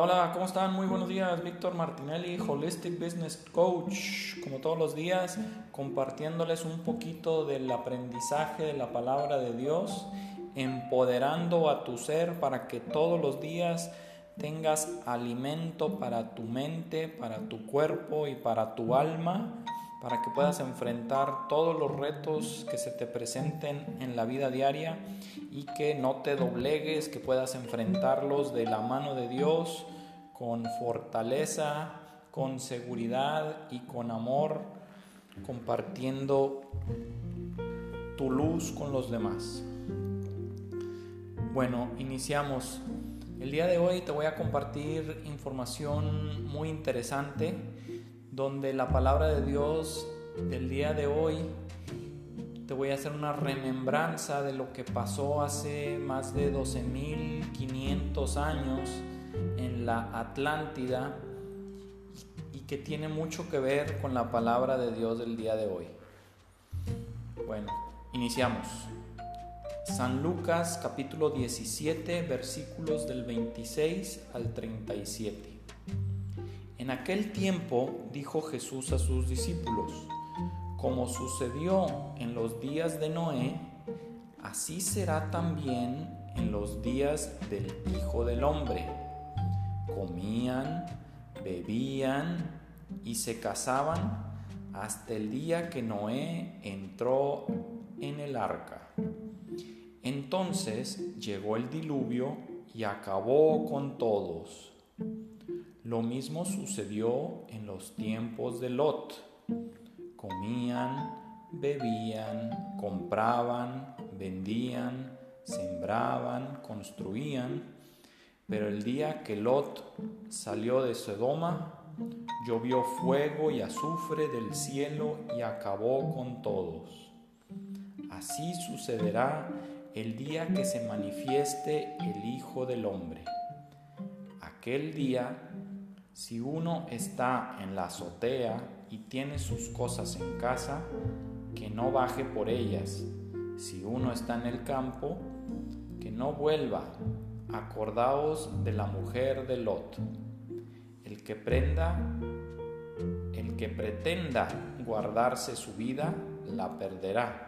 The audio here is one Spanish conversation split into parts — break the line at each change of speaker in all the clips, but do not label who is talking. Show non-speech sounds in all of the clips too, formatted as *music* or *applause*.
Hola, hola, ¿cómo están? Muy buenos días, Víctor Martinelli, Holistic Business Coach, como todos los días, compartiéndoles un poquito del aprendizaje de la palabra de Dios, empoderando a tu ser para que todos los días tengas alimento para tu mente, para tu cuerpo y para tu alma, para que puedas enfrentar todos los retos que se te presenten en la vida diaria y que no te doblegues, que puedas enfrentarlos de la mano de Dios con fortaleza, con seguridad y con amor, compartiendo tu luz con los demás. Bueno, iniciamos. El día de hoy te voy a compartir información muy interesante donde la palabra de Dios del día de hoy te voy a hacer una remembranza de lo que pasó hace más de 12.500 años en la Atlántida y que tiene mucho que ver con la palabra de Dios del día de hoy. Bueno, iniciamos. San Lucas capítulo 17 versículos del 26 al 37. En aquel tiempo dijo Jesús a sus discípulos, como sucedió en los días de Noé, así será también en los días del Hijo del Hombre. Comían, bebían y se casaban hasta el día que Noé entró en el arca. Entonces llegó el diluvio y acabó con todos. Lo mismo sucedió en los tiempos de Lot comían, bebían, compraban, vendían, sembraban, construían, pero el día que Lot salió de Sodoma, llovió fuego y azufre del cielo y acabó con todos. Así sucederá el día que se manifieste el Hijo del Hombre. Aquel día, si uno está en la azotea y tiene sus cosas en casa, que no baje por ellas. Si uno está en el campo, que no vuelva. Acordaos de la mujer de Lot. El que prenda, el que pretenda guardarse su vida, la perderá.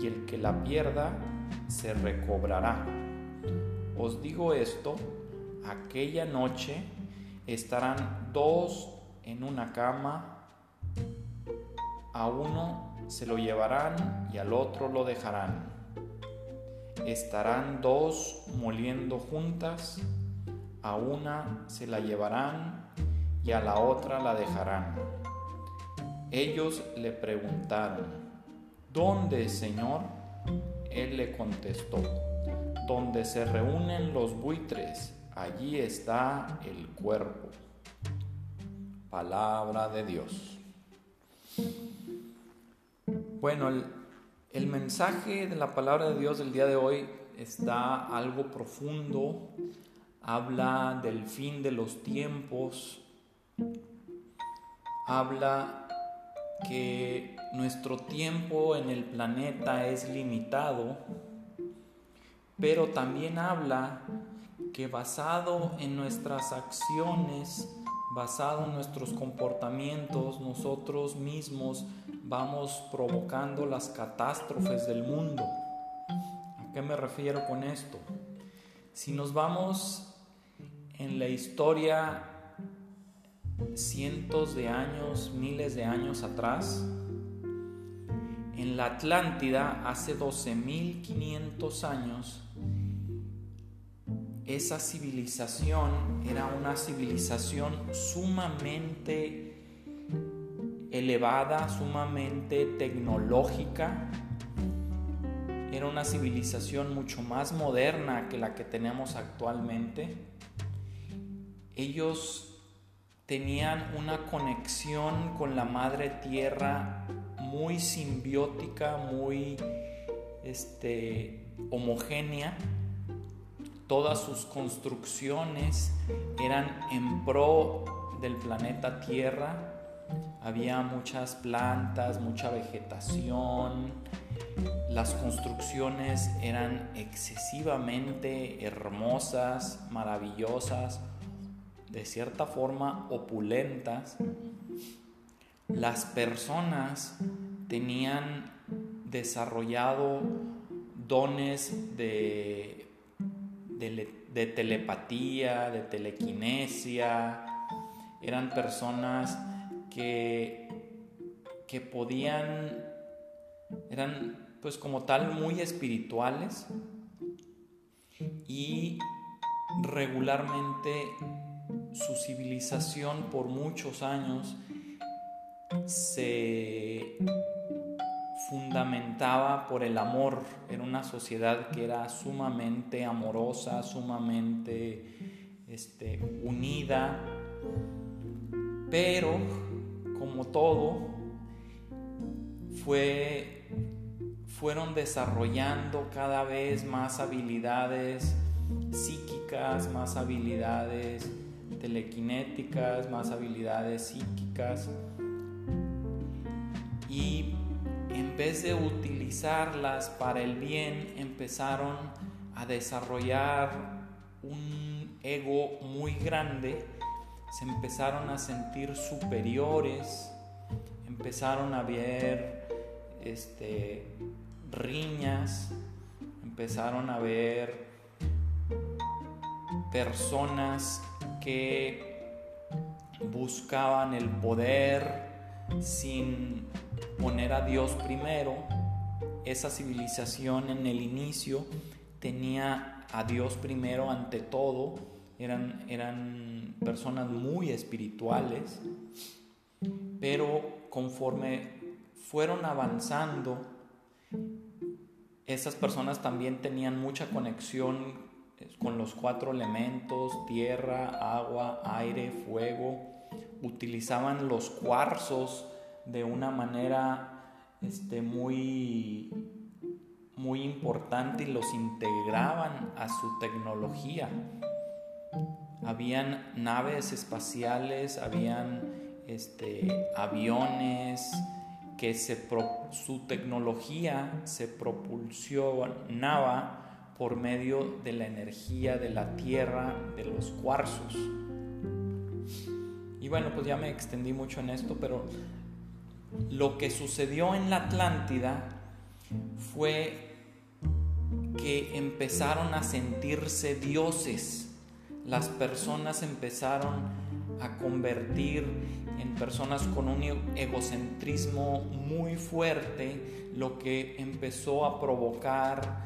Y el que la pierda, se recobrará. Os digo esto, aquella noche estarán dos en una cama, a uno se lo llevarán y al otro lo dejarán. Estarán dos moliendo juntas, a una se la llevarán y a la otra la dejarán. Ellos le preguntaron, ¿dónde, Señor? Él le contestó, donde se reúnen los buitres, allí está el cuerpo. Palabra de Dios. Bueno, el, mensaje de la palabra de Dios del día de hoy está algo profundo, habla del fin de los tiempos, habla que nuestro tiempo en el planeta es limitado, pero también habla que basado en nuestras acciones, basado en nuestros comportamientos, nosotros mismos vamos provocando las catástrofes del mundo. ¿A qué me refiero con esto? Si nos vamos en la historia cientos de años, miles de años atrás, en la Atlántida hace 12.500 años, esa civilización era una civilización sumamente elevada, sumamente tecnológica. Era una civilización mucho más moderna que la que tenemos actualmente. Ellos tenían una conexión con la madre tierra muy simbiótica, muy este, homogénea Todas sus construcciones eran en pro del planeta Tierra. Había muchas plantas, mucha vegetación. Las construcciones eran excesivamente hermosas, maravillosas, de cierta forma opulentas, las personas tenían desarrollado dones de, de, telepatía, de telequinesia, eran personas que, que podían, eran pues como tal muy espirituales y regularmente su civilización por muchos años se fundamentaba por el amor. Era una sociedad que era sumamente amorosa, sumamente este, unida, pero como todo, fue, fueron desarrollando cada vez más habilidades psíquicas, más habilidades telequinéticas, más habilidades psíquicas. Y en vez de utilizarlas para el bien, empezaron a desarrollar un ego muy grande, se empezaron a sentir superiores, empezaron a ver este, riñas, empezaron a ver personas que buscaban el poder sin poner a Dios primero. Esa civilización en el inicio tenía a Dios primero ante todo. Eran, eran personas muy espirituales, pero conforme fueron avanzando, esas personas también tenían mucha conexión con los cuatro elementos, tierra, agua, aire, fuego. Utilizaban los cuarzos de una manera este, muy, muy importante y los integraban a su tecnología. Habían naves espaciales, habían este, aviones, que se su tecnología se propulsionaba por medio de la energía de la tierra, de los cuarzos. Y bueno, pues ya me extendí mucho en esto, pero lo que sucedió en la Atlántida fue que empezaron a sentirse dioses. Las personas empezaron a convertir en personas con un egocentrismo muy fuerte, lo que empezó a provocar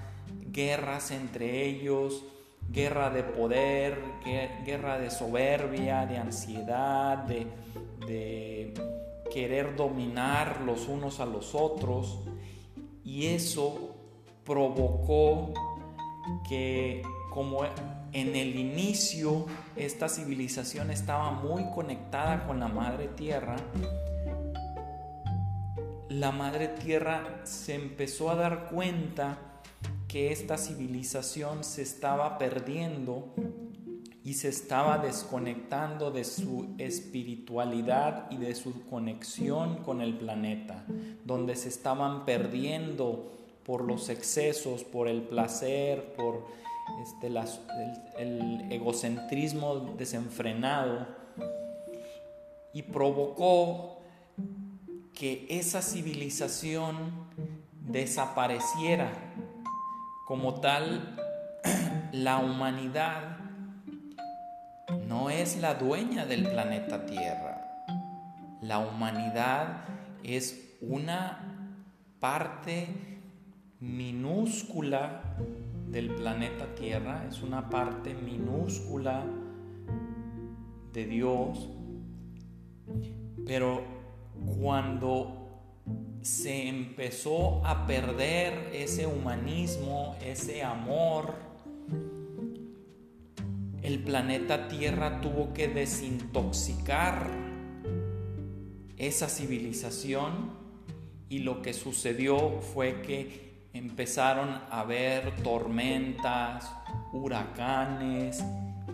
guerras entre ellos, guerra de poder, guerra de soberbia, de ansiedad, de, querer dominar los unos a los otros y eso provocó que como en el inicio esta civilización estaba muy conectada con la madre tierra, la madre tierra se empezó a dar cuenta que esta civilización se estaba perdiendo y se estaba desconectando de su espiritualidad y de su conexión con el planeta, donde se estaban perdiendo por los excesos, por el placer, por este, el, el egocentrismo desenfrenado y provocó que esa civilización desapareciera. Como tal, *clears throat* la humanidad no es la dueña del planeta Tierra. La humanidad es una parte minúscula del planeta Tierra, es una parte minúscula de Dios, pero cuando se empezó a perder ese humanismo, ese amor, el planeta Tierra tuvo que desintoxicar esa civilización y lo que sucedió fue que empezaron a haber tormentas, huracanes,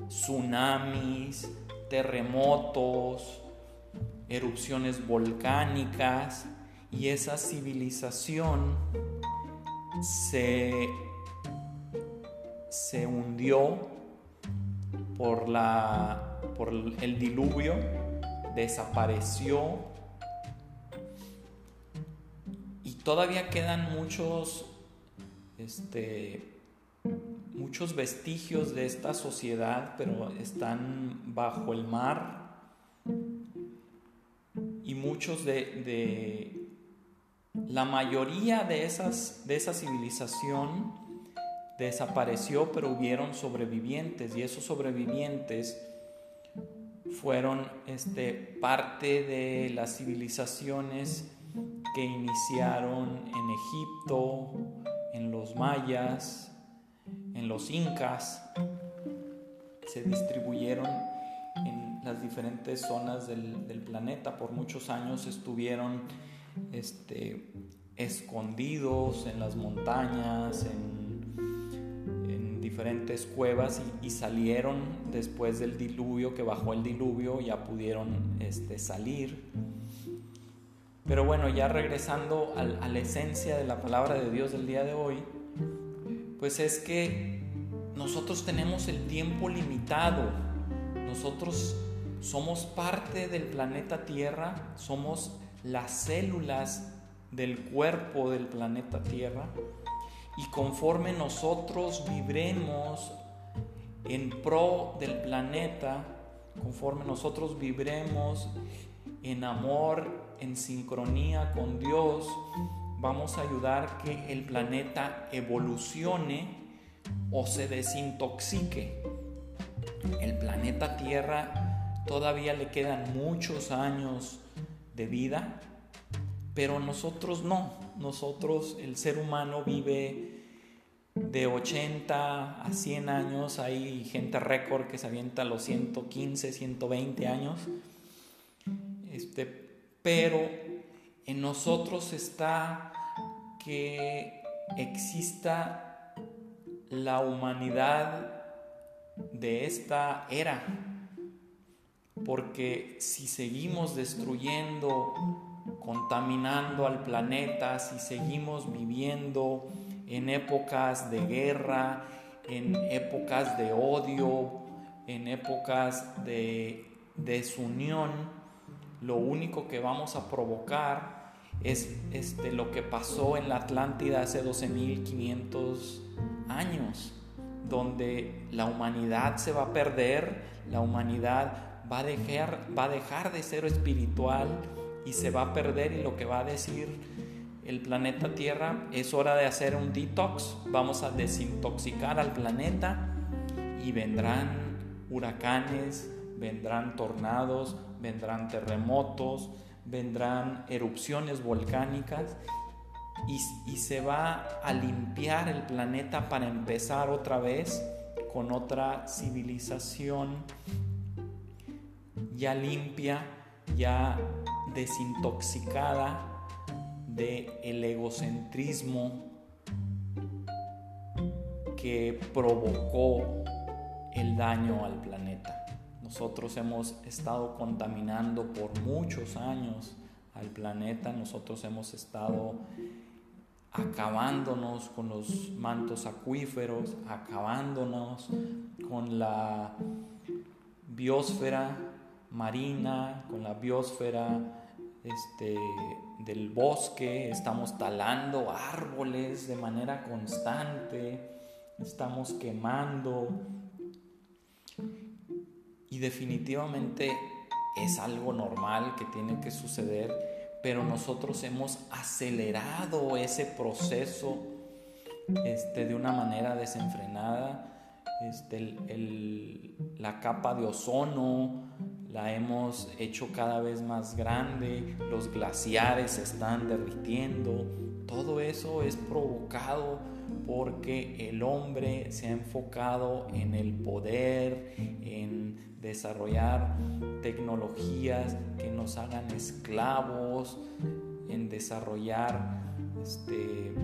tsunamis, terremotos, erupciones volcánicas y esa civilización se, se hundió por, la, por el diluvio, desapareció. Y todavía quedan muchos, este, muchos vestigios de esta sociedad, pero están bajo el mar. Y muchos de, la mayoría de, esas, de esa civilización desapareció, pero hubieron sobrevivientes y esos sobrevivientes fueron este, parte de las civilizaciones que iniciaron en Egipto, en los mayas, en los incas, se distribuyeron en las diferentes zonas del, planeta. Por muchos años estuvieron este, escondidos en las montañas, en, diferentes cuevas y, salieron después del diluvio, que bajó el diluvio, ya pudieron este, salir. Pero bueno, ya regresando a la esencia de la palabra de Dios del día de hoy, pues es que nosotros tenemos el tiempo limitado. Nosotros somos parte del planeta Tierra, somos las células del cuerpo del planeta Tierra y conforme nosotros vibremos en pro del planeta, conforme nosotros vibremos en amor, en sincronía con Dios, vamos a ayudar que el planeta evolucione o se desintoxique. El planeta Tierra todavía le quedan muchos años de vida, pero nosotros no. Nosotros, el ser humano vive de 80 a 100 años, hay gente récord que se avienta a los 115, 120 años. Este, pero en nosotros está que exista la humanidad de esta era. Porque si seguimos destruyendo, contaminando al planeta, si seguimos viviendo en épocas de guerra, en épocas de odio, en épocas de desunión, lo único que vamos a provocar es este, lo que pasó en la Atlántida hace 12.500 años, donde la humanidad se va a perder, la humanidad va a, dejar, va a dejar de ser espiritual y se va a perder y lo que va a decir el planeta Tierra es hora de hacer un detox, vamos a desintoxicar al planeta y vendrán huracanes, vendrán tornados, vendrán terremotos, vendrán erupciones volcánicas y, se va a limpiar el planeta para empezar otra vez con otra civilización ya limpia, ya desintoxicada del el egocentrismo que provocó el daño al planeta. Nosotros hemos estado contaminando por muchos años al planeta, nosotros hemos estado acabándonos con los mantos acuíferos, acabándonos con la biosfera marina, con la biosfera este, del bosque, estamos talando árboles de manera constante, estamos quemando y definitivamente es algo normal que tiene que suceder, pero nosotros hemos acelerado ese proceso este, de una manera desenfrenada. Este, la capa de ozono la hemos hecho cada vez más grande, los glaciares se están derritiendo, todo eso es provocado porque el hombre se ha enfocado en el poder, en desarrollar tecnologías que nos hagan esclavos, en desarrollar este,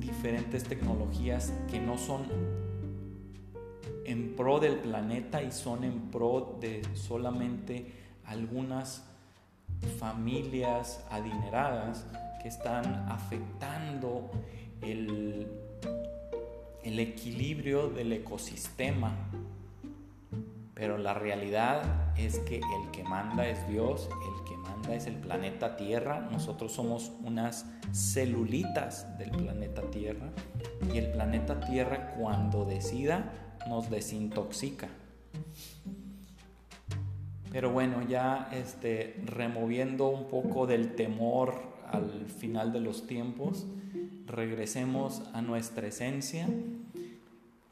diferentes tecnologías que no son en pro del planeta y son en pro de solamente algunas familias adineradas que están afectando el, el equilibrio del ecosistema. Pero la realidad es que el que manda es Dios, el que manda es el planeta Tierra. Nosotros somos unas celulitas del planeta Tierra. Y el planeta Tierra cuando decida nos desintoxica. Pero bueno, ya este, removiendo un poco del temor al final de los tiempos, regresemos a nuestra esencia.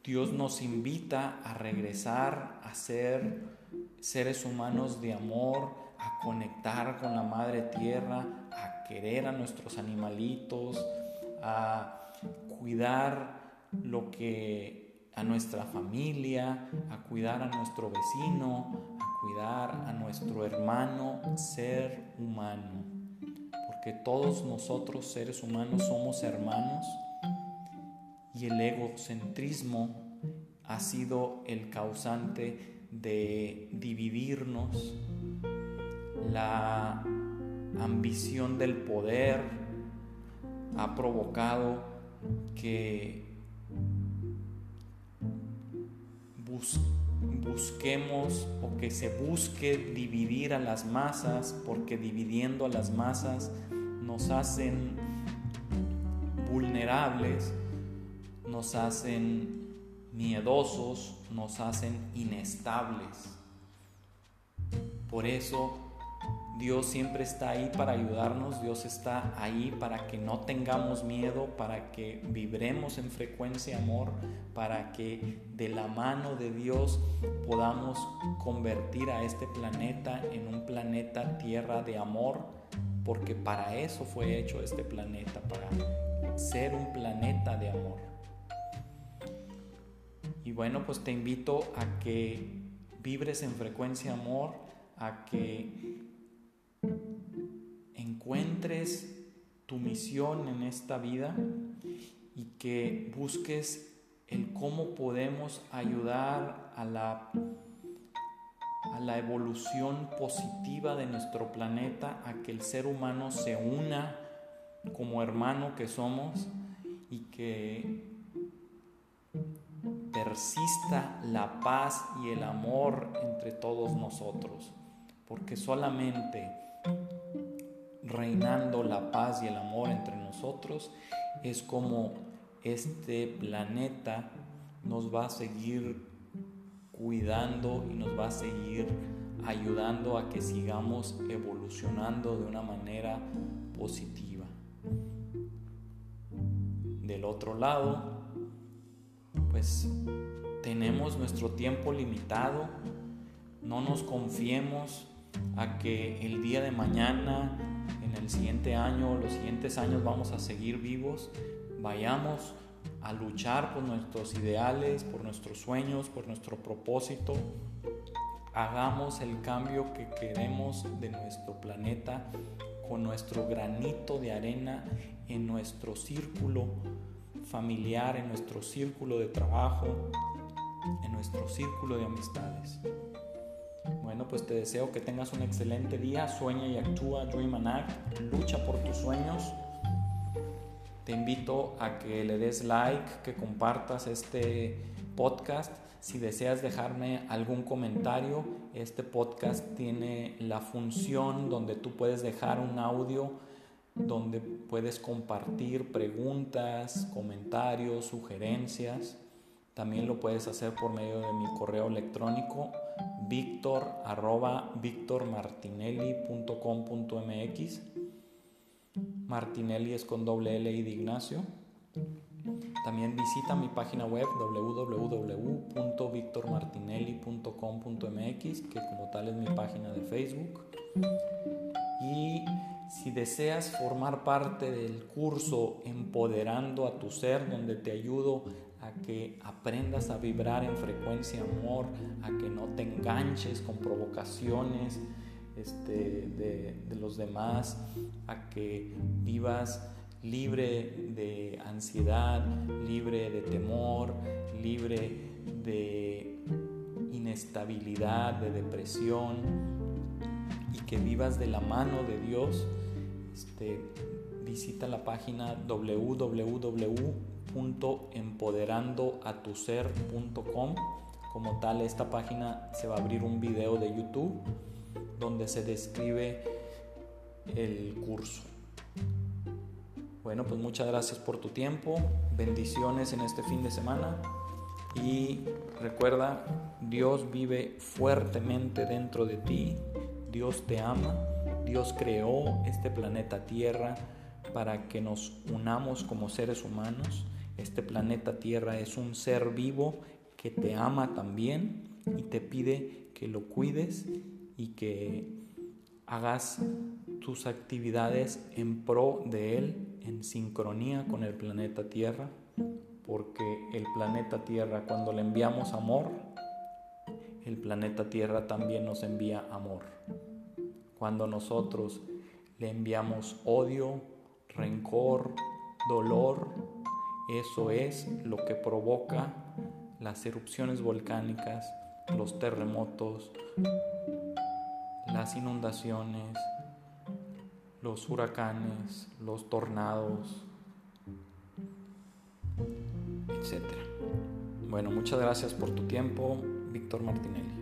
Dios nos invita a regresar a ser seres humanos de amor, a conectar con la Madre Tierra, a querer a nuestros animalitos, a cuidar lo que a nuestra familia, a cuidar a nuestro vecino, a cuidar a nuestro hermano ser humano. Porque todos nosotros seres humanos somos hermanos y el egocentrismo ha sido el causante de dividirnos, la ambición del poder ha provocado que busquemos o que se busque dividir a las masas, porque dividiendo a las masas nos hacen vulnerables, nos hacen miedosos, nos hacen inestables. Por eso Dios siempre está ahí para ayudarnos, Dios está ahí para que no tengamos miedo, para que vibremos en frecuencia amor, para que de la mano de Dios podamos convertir a este planeta en un planeta tierra de amor, porque para eso fue hecho este planeta, para ser un planeta de amor. Y bueno, pues te invito a que vibres en frecuencia amor, a que encuentres tu misión en esta vida y que busques el cómo podemos ayudar a la, a la evolución positiva de nuestro planeta, a que el ser humano se una como hermano que somos y que persista la paz y el amor entre todos nosotros, porque solamente reinando la paz y el amor entre nosotros, es como este planeta nos va a seguir cuidando y nos va a seguir ayudando a que sigamos evolucionando de una manera positiva. Del otro lado, pues tenemos nuestro tiempo limitado, no nos confiemos a que el día de mañana el siguiente año, los siguientes años vamos a seguir vivos, vayamos a luchar por nuestros ideales, por nuestros sueños, por nuestro propósito. Hagamos el cambio que queremos de nuestro planeta con nuestro granito de arena en nuestro círculo familiar, en nuestro círculo de trabajo, en nuestro círculo de amistades. Bueno, pues te deseo que tengas un excelente día. Sueña y actúa, dream and act. Lucha por tus sueños. Te invito a que le des like, que compartas este podcast. Si deseas dejarme algún comentario, este podcast tiene la función donde tú puedes dejar un audio donde puedes compartir preguntas, comentarios, sugerencias. También lo puedes hacer por medio de mi correo electrónico victor arroba victormartinelli.com.mx Martinelli es con doble L y de Ignacio. También visita mi página web www.victormartinelli.com.mx, que como tal es mi página de Facebook. Y si deseas formar parte del curso Empoderando a tu Ser, donde te ayudo que aprendas a vibrar en frecuencia amor, a que no te enganches con provocaciones este, de, los demás, a que vivas libre de ansiedad, libre de temor, libre de inestabilidad, de depresión y que vivas de la mano de Dios, este, visita la página www empoderandoatuser.com. como tal esta página se va a abrir un video de YouTube donde se describe el curso. Bueno, pues muchas gracias por tu tiempo, bendiciones en este fin de semana y recuerda, Dios vive fuertemente dentro de ti, Dios te ama, Dios creó este planeta Tierra para que nos unamos como seres humanos. Este planeta Tierra es un ser vivo que te ama también y te pide que lo cuides y que hagas tus actividades en pro de Él, en sincronía con el planeta Tierra, porque el planeta Tierra cuando le enviamos amor, el planeta Tierra también nos envía amor. Cuando nosotros le enviamos odio, rencor, dolor, eso es lo que provoca las erupciones volcánicas, los terremotos, las inundaciones, los huracanes, los tornados, etc. Bueno, muchas gracias por tu tiempo, Víctor Martinelli.